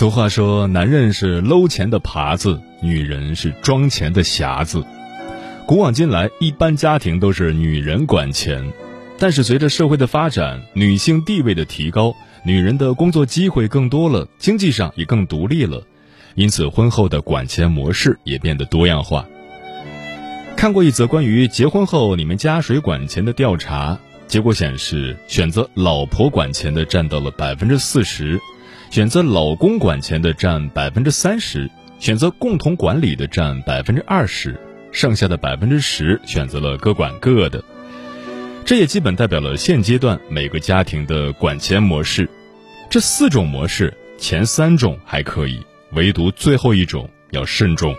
俗话说，男人是搂钱的耙子，女人是装钱的匣子。古往今来，一般家庭都是女人管钱，但是随着社会的发展，女性地位的提高，女人的工作机会更多了，经济上也更独立了，因此婚后的管钱模式也变得多样化。看过一则关于结婚后你们家谁管钱的调查，结果显示，选择老婆管钱的占到了百分之四十。选择老公管钱的占百分之三十，选择共同管理的占百分之二十，剩下的百分之十选择了各管各的。这也基本代表了现阶段每个家庭的管钱模式。这四种模式，前三种还可以，唯独最后一种要慎重。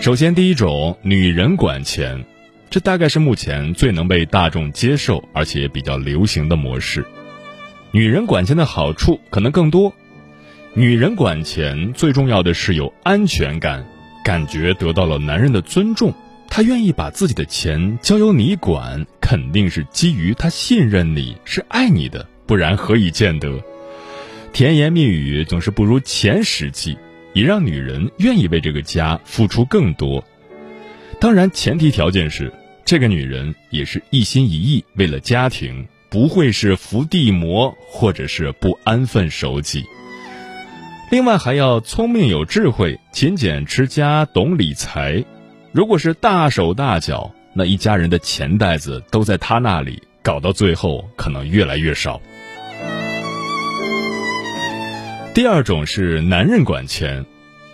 首先，第一种女人管钱，这大概是目前最能被大众接受而且比较流行的模式。女人管钱的好处可能更多，女人管钱最重要的是有安全感，感觉得到了男人的尊重，他愿意把自己的钱交由你管，肯定是基于他信任你是爱你的，不然何以见得？甜言蜜语总是不如钱实际，也让女人愿意为这个家付出更多。当然，前提条件是这个女人也是一心一意为了家庭。不会是伏地魔，或者是不安分守己。另外还要聪明有智慧，勤俭持家，懂理财。如果是大手大脚，那一家人的钱袋子都在他那里，搞到最后可能越来越少。第二种是男人管钱，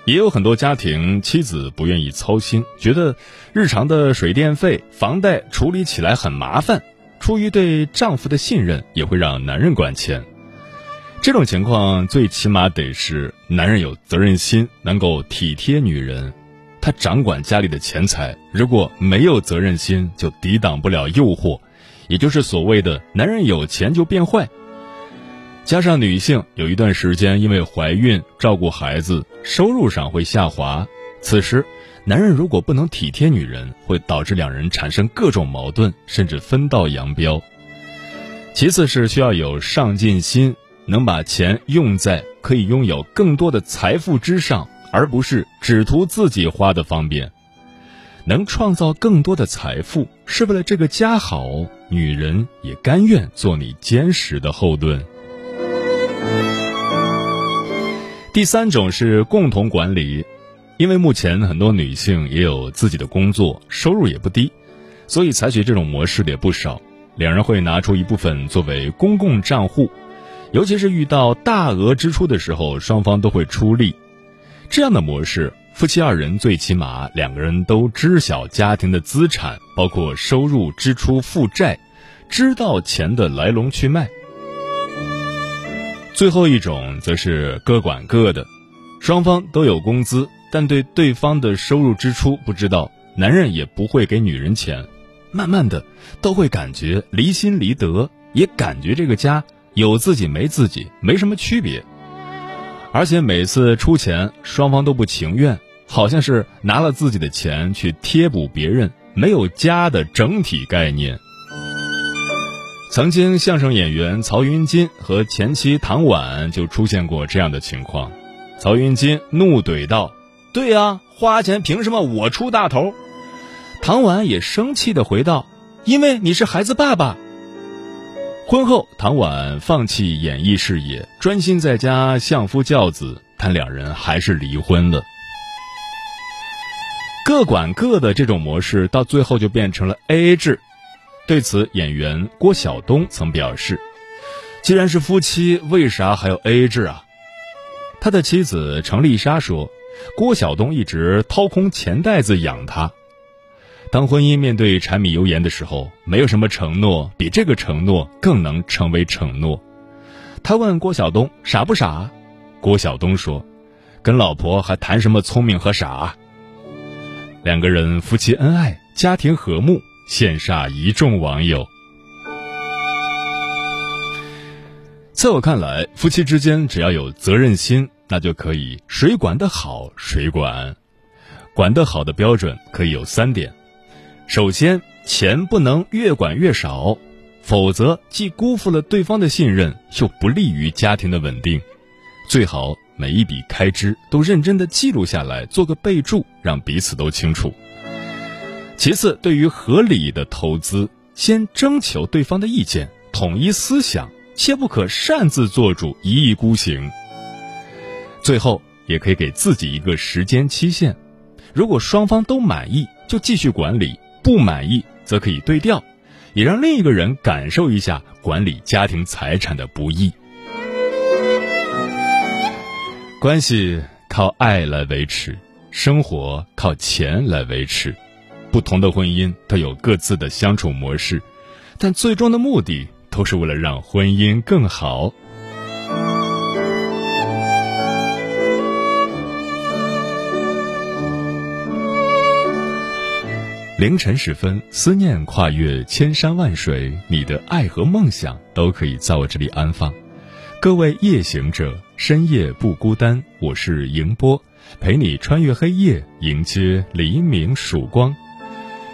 也有很多家庭妻子不愿意操心，觉得日常的水电费、房贷处理起来很麻烦。出于对丈夫的信任，也会让男人管钱。这种情况最起码得是男人有责任心，能够体贴女人。他掌管家里的钱财，如果没有责任心，就抵挡不了诱惑，也就是所谓的“男人有钱就变坏”。加上女性有一段时间因为怀孕、照顾孩子，收入上会下滑，此时。男人如果不能体贴女人，会导致两人产生各种矛盾，甚至分道扬镳。其次是需要有上进心，能把钱用在可以拥有更多的财富之上，而不是只图自己花的方便。能创造更多的财富，是为了这个家好，女人也甘愿做你坚实的后盾。第三种是共同管理。因为目前很多女性也有自己的工作，收入也不低，所以采取这种模式的也不少。两人会拿出一部分作为公共账户，尤其是遇到大额支出的时候，双方都会出力。这样的模式，夫妻二人最起码两个人都知晓家庭的资产，包括收入、支出、负债，知道钱的来龙去脉。最后一种则是各管各的，双方都有工资。但对对方的收入支出不知道，男人也不会给女人钱，慢慢的都会感觉离心离德，也感觉这个家有自己没自己没什么区别，而且每次出钱双方都不情愿，好像是拿了自己的钱去贴补别人，没有家的整体概念。曾经相声演员曹云金和前妻唐婉就出现过这样的情况，曹云金怒怼道。对呀，花钱凭什么我出大头？唐婉也生气的回道：“因为你是孩子爸爸。”婚后，唐婉放弃演艺事业，专心在家相夫教子，但两人还是离婚了。各管各的这种模式，到最后就变成了 A A 制。对此，演员郭晓东曾表示：“既然是夫妻，为啥还要 A A 制啊？”他的妻子程丽莎说：“郭晓东一直掏空钱袋子养他。当婚姻面对柴米油盐的时候，没有什么承诺比这个承诺更能成为承诺。”他问郭晓东：“傻不傻？”郭晓东说：“跟老婆还谈什么聪明和傻？”两个人夫妻恩爱，家庭和睦，羡煞一众网友。在我看来，夫妻之间只要有责任心，那就可以谁管得好谁管。管得好的标准可以有三点：首先，钱不能越管越少，否则既辜负了对方的信任，又不利于家庭的稳定。最好。每一笔开支都认真的记录下来，做个备注，让彼此都清楚。其次，对于合理的投资，先征求对方的意见，统一思想，切不可擅自做主，一意孤行。最后，也可以给自己一个时间期限，如果双方都满意，就继续管理；不满意，则可以对调，也让另一个人感受一下管理家庭财产的不易。关系靠爱来维持，生活靠钱来维持。不同的婚姻都有各自的相处模式，但最终的目的都是为了让婚姻更好。凌晨时分，思念跨越千山万水，你的爱和梦想都可以在我这里安放。各位夜行者，深夜不孤单。我是迎波，陪你穿越黑夜，迎接黎明曙光。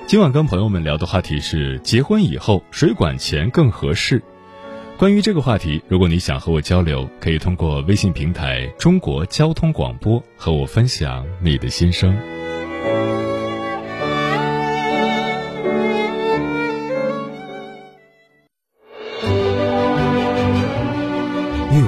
今晚跟朋友们聊的话题是：结婚以后谁管钱更合适？关于这个话题，如果你想和我交流，可以通过微信平台“中国交通广播”和我分享你的心声。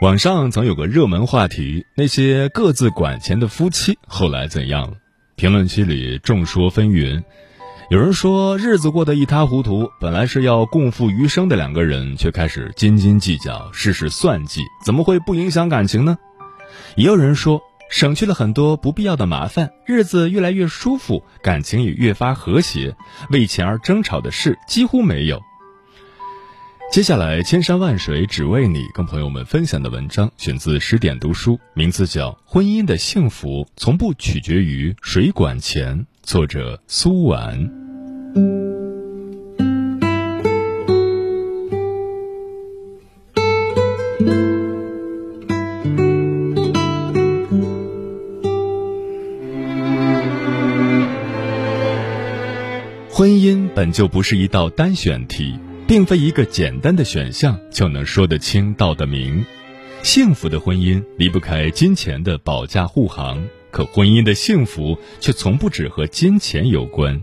网上曾有个热门话题：那些各自管钱的夫妻后来怎样了？评论区里众说纷纭。有人说日子过得一塌糊涂，本来是要共赴余生的两个人，却开始斤斤计较、事事算计，怎么会不影响感情呢？也有人说省去了很多不必要的麻烦，日子越来越舒服，感情也越发和谐，为钱而争吵的事几乎没有。接下来，千山万水只为你，跟朋友们分享的文章选自十点读书，名字叫《婚姻的幸福从不取决于谁管钱》，作者苏婉。婚姻本就不是一道单选题。并非一个简单的选项就能说得清道得明。幸福的婚姻离不开金钱的保驾护航，可婚姻的幸福却从不只和金钱有关。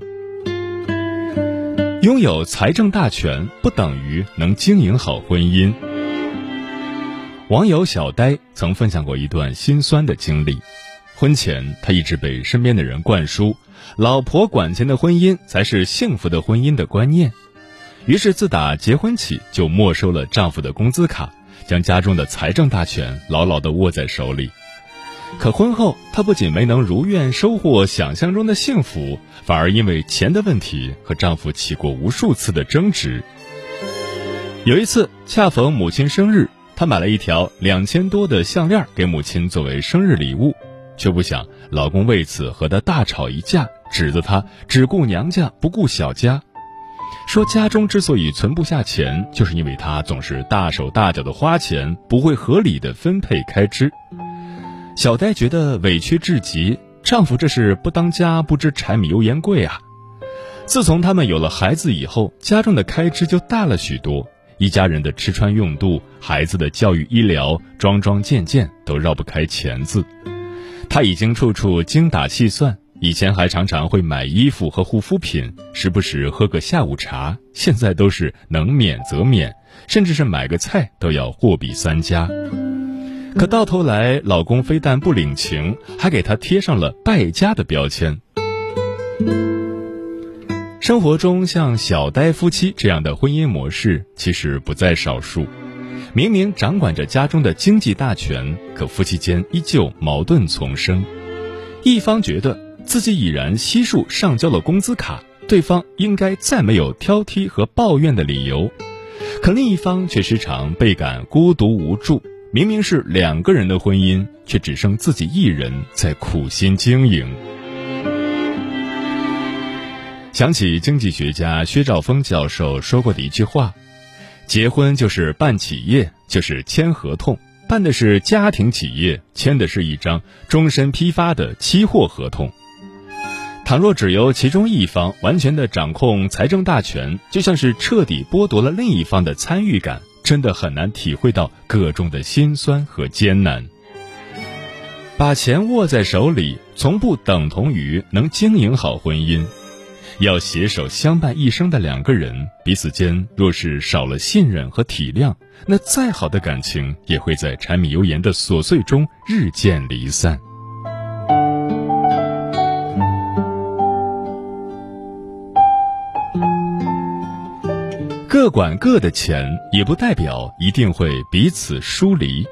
拥有财政大权不等于能经营好婚姻。网友小呆曾分享过一段心酸的经历：婚前他一直被身边的人灌输“老婆管钱的婚姻才是幸福的婚姻”的观念。于是，自打结婚起就没收了丈夫的工资卡，将家中的财政大权牢牢地握在手里。可婚后，她不仅没能如愿收获想象中的幸福，反而因为钱的问题和丈夫起过无数次的争执。有一次，恰逢母亲生日，她买了一条两千多的项链给母亲作为生日礼物。却不想老公为此和她大吵一架，指责她只顾娘家不顾小家，说家中之所以存不下钱，就是因为她总是大手大脚的花钱，不会合理的分配开支。小呆觉得委屈至极，丈夫这是不当家不知柴米油盐贵啊！自从他们有了孩子以后，家中的开支就大了许多。一家人的吃穿用度、孩子的教育、医疗，桩桩件件都绕不开钱字。他已经处处精打细算，以前还常常会买衣服和护肤品，时不时喝个下午茶，现在都是能免则免，甚至是买个菜都要货比三家。可到头来，老公非但不领情，还给她贴上了败家的标签。生活中像小呆夫妻这样的婚姻模式其实不在少数。明明掌管着家中的经济大权，可夫妻间依旧矛盾丛生。一方觉得自己已然悉数上交了工资卡，对方应该再没有挑剔和抱怨的理由；可另一方却时常倍感孤独无助。明明是两个人的婚姻，却只剩自己一人在苦心经营。想起经济学家薛兆丰教授说过的一句话：“结婚就是办企业，就是签合同，办的是家庭企业，签的是一张终身批发的期货合同。倘若只由其中一方完全的掌控财政大权，就像是彻底剥夺了另一方的参与感，真的很难体会到个中的辛酸和艰难。把钱握在手里，从不等同于能经营好婚姻。”要携手相伴一生的两个人，彼此间若是少了信任和体谅，那再好的感情也会在柴米油盐的琐碎中日渐离散。各管各的钱，也不代表一定会彼此疏离。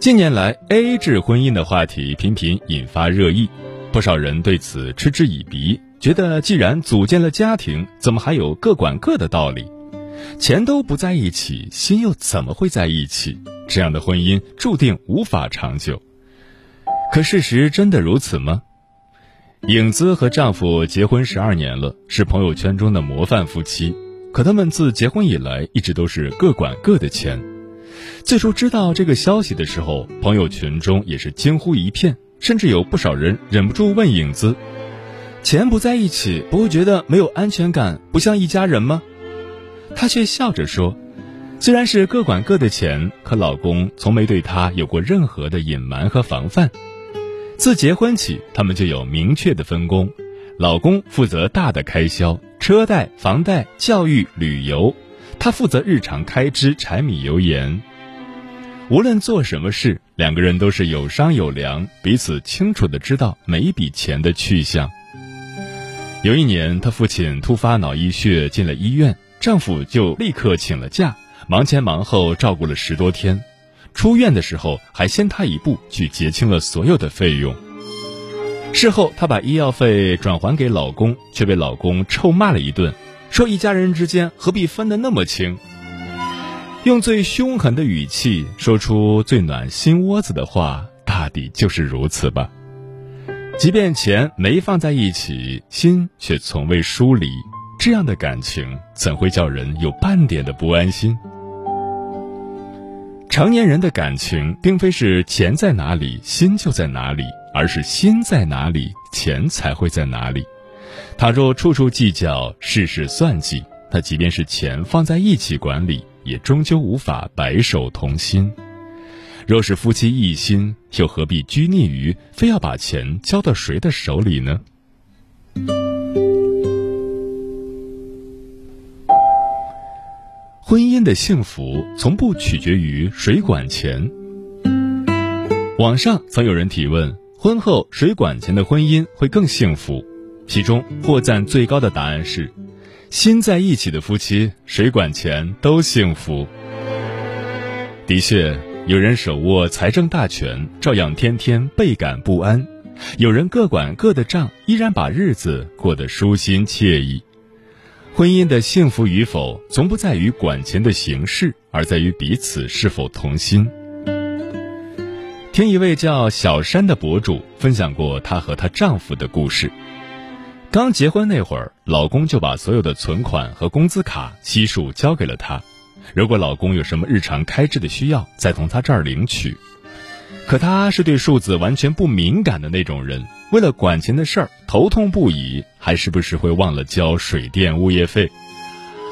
近年来，A A 制婚姻的话题频频引发热议。不少人对此嗤之以鼻，觉得既然组建了家庭，怎么还有各管各的道理？钱都不在一起，心又怎么会在一起？这样的婚姻注定无法长久。可事实真的如此吗？影子和丈夫结婚十二年了，是朋友圈中的模范夫妻。可他们自结婚以来，一直都是各管各的钱。最初知道这个消息的时候，朋友群中也是惊呼一片。甚至有不少人忍不住问影子：“钱不在一起，不会觉得没有安全感，不像一家人吗？”她却笑着说：“虽然是各管各的钱，可老公从没对她有过任何的隐瞒和防范。自结婚起，他们就有明确的分工：老公负责大的开销，车贷、房贷、教育、旅游；他负责日常开支，柴米油盐。”无论做什么事，两个人都是有商有量，彼此清楚的知道每一笔钱的去向。有一年，她父亲突发脑溢血进了医院，丈夫就立刻请了假，忙前忙后照顾了十多天。出院的时候，还先他一步去结清了所有的费用。事后，她把医药费转还给老公，却被老公臭骂了一顿，说一家人之间何必分得那么清。用最凶狠的语气说出最暖心窝子的话，大抵就是如此吧。即便钱没放在一起，心却从未疏离，这样的感情怎会叫人有半点的不安心？成年人的感情，并非是钱在哪里，心就在哪里，而是心在哪里，钱才会在哪里。倘若处处计较，事事算计，那即便是钱放在一起管理。也终究无法白首同心。若是夫妻一心，又何必拘泥于非要把钱交到谁的手里呢？婚姻的幸福从不取决于谁管钱。网上曾有人提问：婚后谁管钱的婚姻会更幸福？其中获赞最高的答案是。心在一起的夫妻，谁管钱都幸福。的确，有人手握财政大权，照样天天倍感不安；有人各管各的账，依然把日子过得舒心惬意。婚姻的幸福与否，从不在于管钱的形式，而在于彼此是否同心。听一位叫小山的博主分享过她和她丈夫的故事。刚结婚那会儿，老公就把所有的存款和工资卡悉数交给了她，如果老公有什么日常开支的需要，再从她这儿领取。可她是对数字完全不敏感的那种人，为了管钱的事儿头痛不已，还时不时会忘了交水电物业费。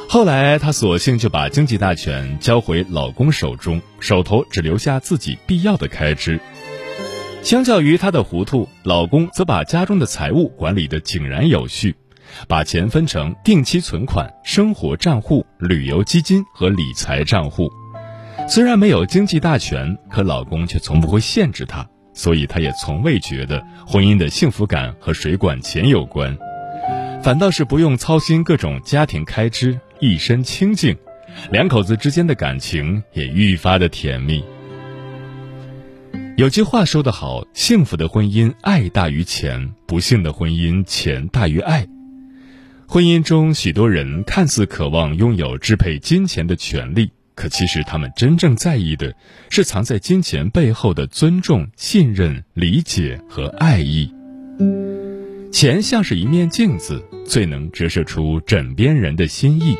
后来，她索性就把经济大权交回老公手中，手头只留下自己必要的开支。相较于她的糊涂，老公则把家中的财务管理得井然有序，把钱分成定期存款、生活账户、旅游基金和理财账户。虽然没有经济大权，可老公却从不会限制她，所以他也从未觉得婚姻的幸福感和谁管钱有关，反倒是不用操心各种家庭开支。一身清静，两口子之间的感情也愈发的甜蜜。有句话说得好：幸福的婚姻爱大于钱，不幸的婚姻钱大于爱。婚姻中，许多人看似渴望拥有支配金钱的权利，可其实他们真正在意的是藏在金钱背后的尊重、信任、理解和爱意。钱像是一面镜子，最能折射出枕边人的心意。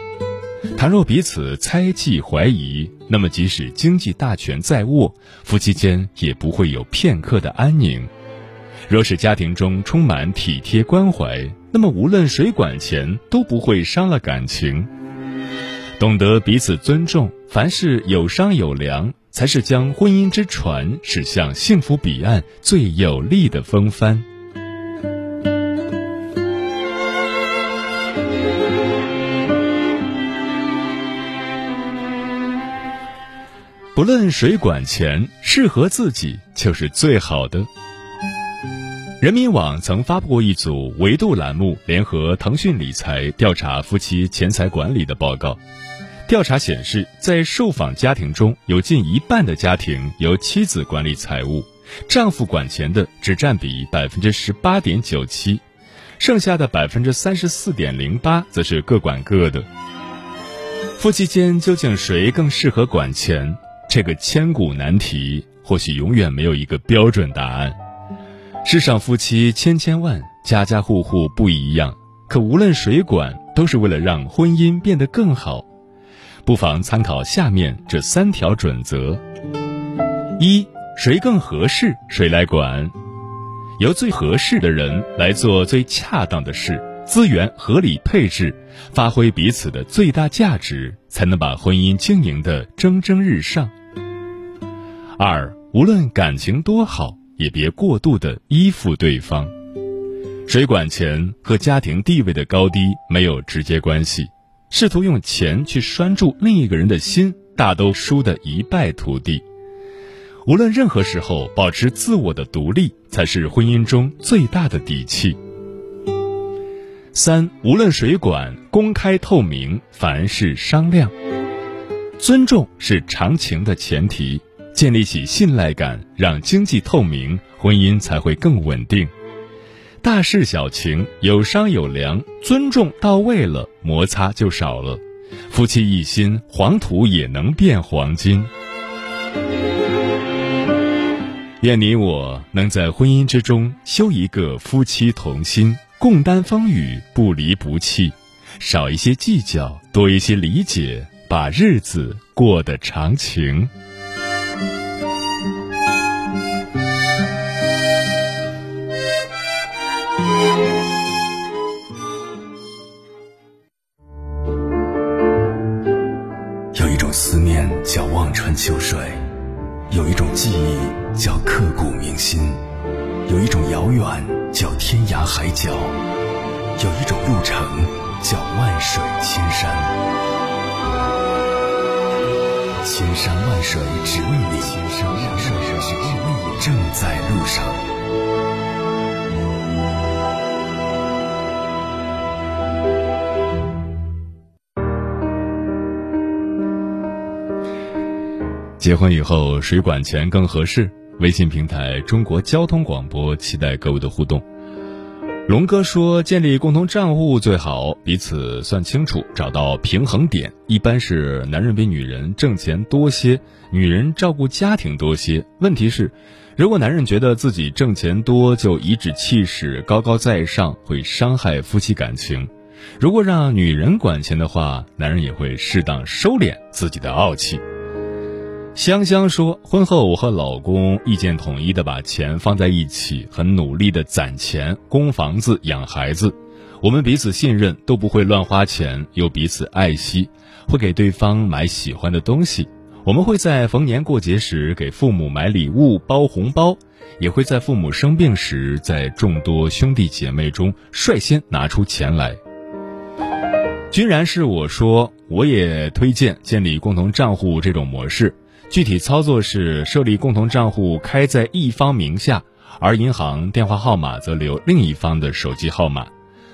倘若彼此猜忌怀疑，那么即使经济大权在握，夫妻间也不会有片刻的安宁。若是家庭中充满体贴关怀，那么无论谁管钱，都不会伤了感情。懂得彼此尊重，凡事有商有量，才是将婚姻之船驶向幸福彼岸最有力的风帆。不论谁管钱，适合自己就是最好的。人民网曾发布过一组维度栏目联合腾讯理财调查夫妻钱财管理的报告。调查显示，在受访家庭中，有近一半的家庭由妻子管理财务，丈夫管钱的只占比百分之十八点九七，剩下的百分之三十四点零八则是各管各的。夫妻间究竟谁更适合管钱？这个千古难题，或许永远没有一个标准答案。世上夫妻千千万，家家户户不一样，可无论谁管，都是为了让婚姻变得更好。不妨参考下面这三条准则：一，谁更合适，谁来管，由最合适的人来做最恰当的事，资源合理配置，发挥彼此的最大价值，才能把婚姻经营的蒸蒸日上。二，无论感情多好，也别过度的依附对方。谁管钱和家庭地位的高低没有直接关系，试图用钱去拴住另一个人的心，大都输得一败涂地。无论任何时候，保持自我的独立，才是婚姻中最大的底气。三，无论谁管，公开透明，凡事商量，尊重是长情的前提。建立起信赖感，让经济透明，婚姻才会更稳定。大事小情有商有量，尊重到位了，摩擦就少了。夫妻一心，黄土也能变黄金。愿你我能在婚姻之中修一个夫妻同心，共担风雨，不离不弃，少一些计较，多一些理解，把日子过得长情。结婚以后谁管钱更合适？微信平台中国交通广播期待各位的互动。龙哥说，建立共同账户最好彼此算清楚，找到平衡点。一般是男人比女人挣钱多些，女人照顾家庭多些。问题是，如果男人觉得自己挣钱多就颐指气使、高高在上，会伤害夫妻感情；如果让女人管钱的话，男人也会适当收敛自己的傲气。香香说，婚后我和老公意见统一的把钱放在一起，很努力的攒钱供房子、养孩子。我们彼此信任，都不会乱花钱，又彼此爱惜，会给对方买喜欢的东西。我们会在逢年过节时给父母买礼物、包红包，也会在父母生病时，在众多兄弟姐妹中率先拿出钱来。居然是我说，我也推荐建立共同账户这种模式。具体操作是设立共同账户开在一方名下，而银行电话号码则留另一方的手机号码。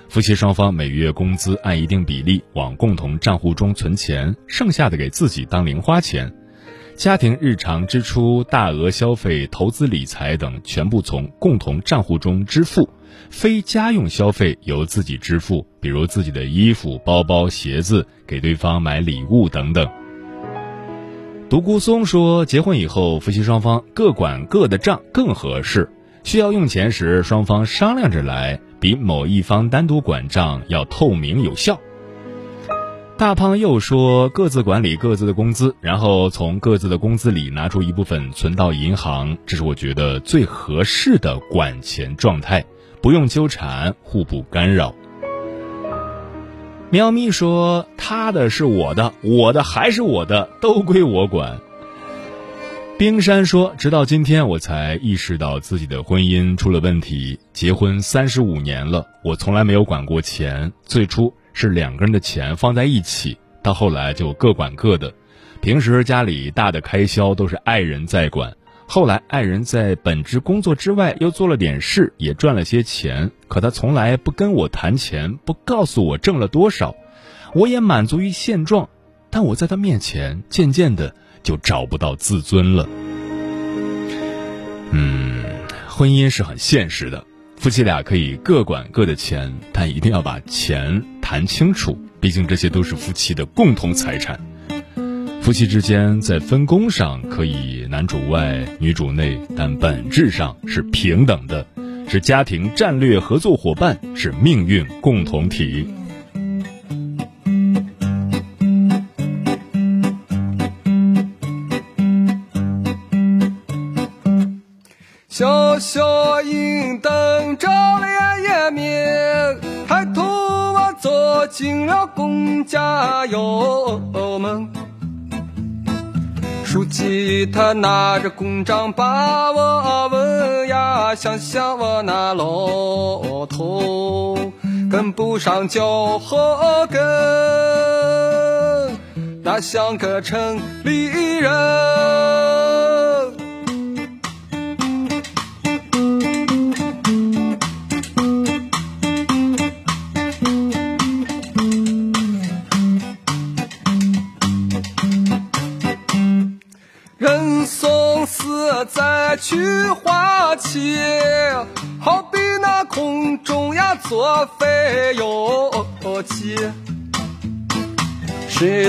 夫妻双方每月工资按一定比例往共同账户中存钱，剩下的给自己当零花钱。家庭日常支出、大额消费、投资理财等全部从共同账户中支付，非家用消费由自己支付，比如自己的衣服、包包、鞋子，给对方买礼物等等。独孤松说：“结婚以后，夫妻双方各管各的账更合适。需要用钱时，双方商量着来，比某一方单独管账要透明有效。”大胖又说：“各自管理各自的工资，然后从各自的工资里拿出一部分存到银行，这是我觉得最合适的管钱状态，不用纠缠，互不干扰。”喵咪说：“他的是我的，我的还是我的，都归我管。”冰山说：“直到今天，我才意识到自己的婚姻出了问题。结婚三十五年了，我从来没有管过钱。最初是两个人的钱放在一起，到后来就各管各的。平时家里大的开销都是爱人在管。”后来，爱人在本职工作之外又做了点事，也赚了些钱。可他从来不跟我谈钱，不告诉我挣了多少。我也满足于现状，但我在他面前渐渐的就找不到自尊了。嗯，婚姻是很现实的，夫妻俩可以各管各的钱，但一定要把钱谈清楚，毕竟这些都是夫妻的共同财产。夫妻之间在分工上可以男主外女主内，但本质上是平等的，是家庭战略合作伙伴，是命运共同体。小小影灯照亮夜明，抬头我走进了公家院门。书记他拿着公章把我问呀，想想我那老头跟不上脚后跟，那像个城里人。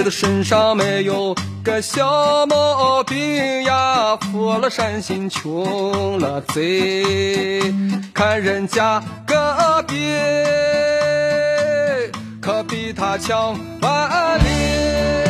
的身上没有个小毛病呀？富了善心，穷了贼，看人家隔壁，可比他强万里。